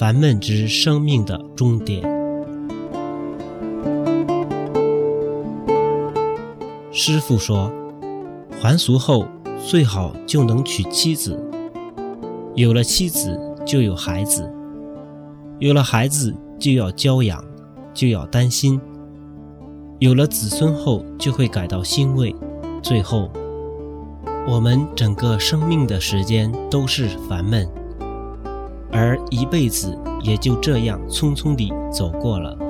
烦闷之生命的终点。师傅说，还俗后最好就能娶妻子，有了妻子就有孩子，有了孩子就要教养，就要担心，有了子孙后就会感到欣慰，最后。我们整个生命的时间都是烦闷，而一辈子也就这样匆匆地走过了。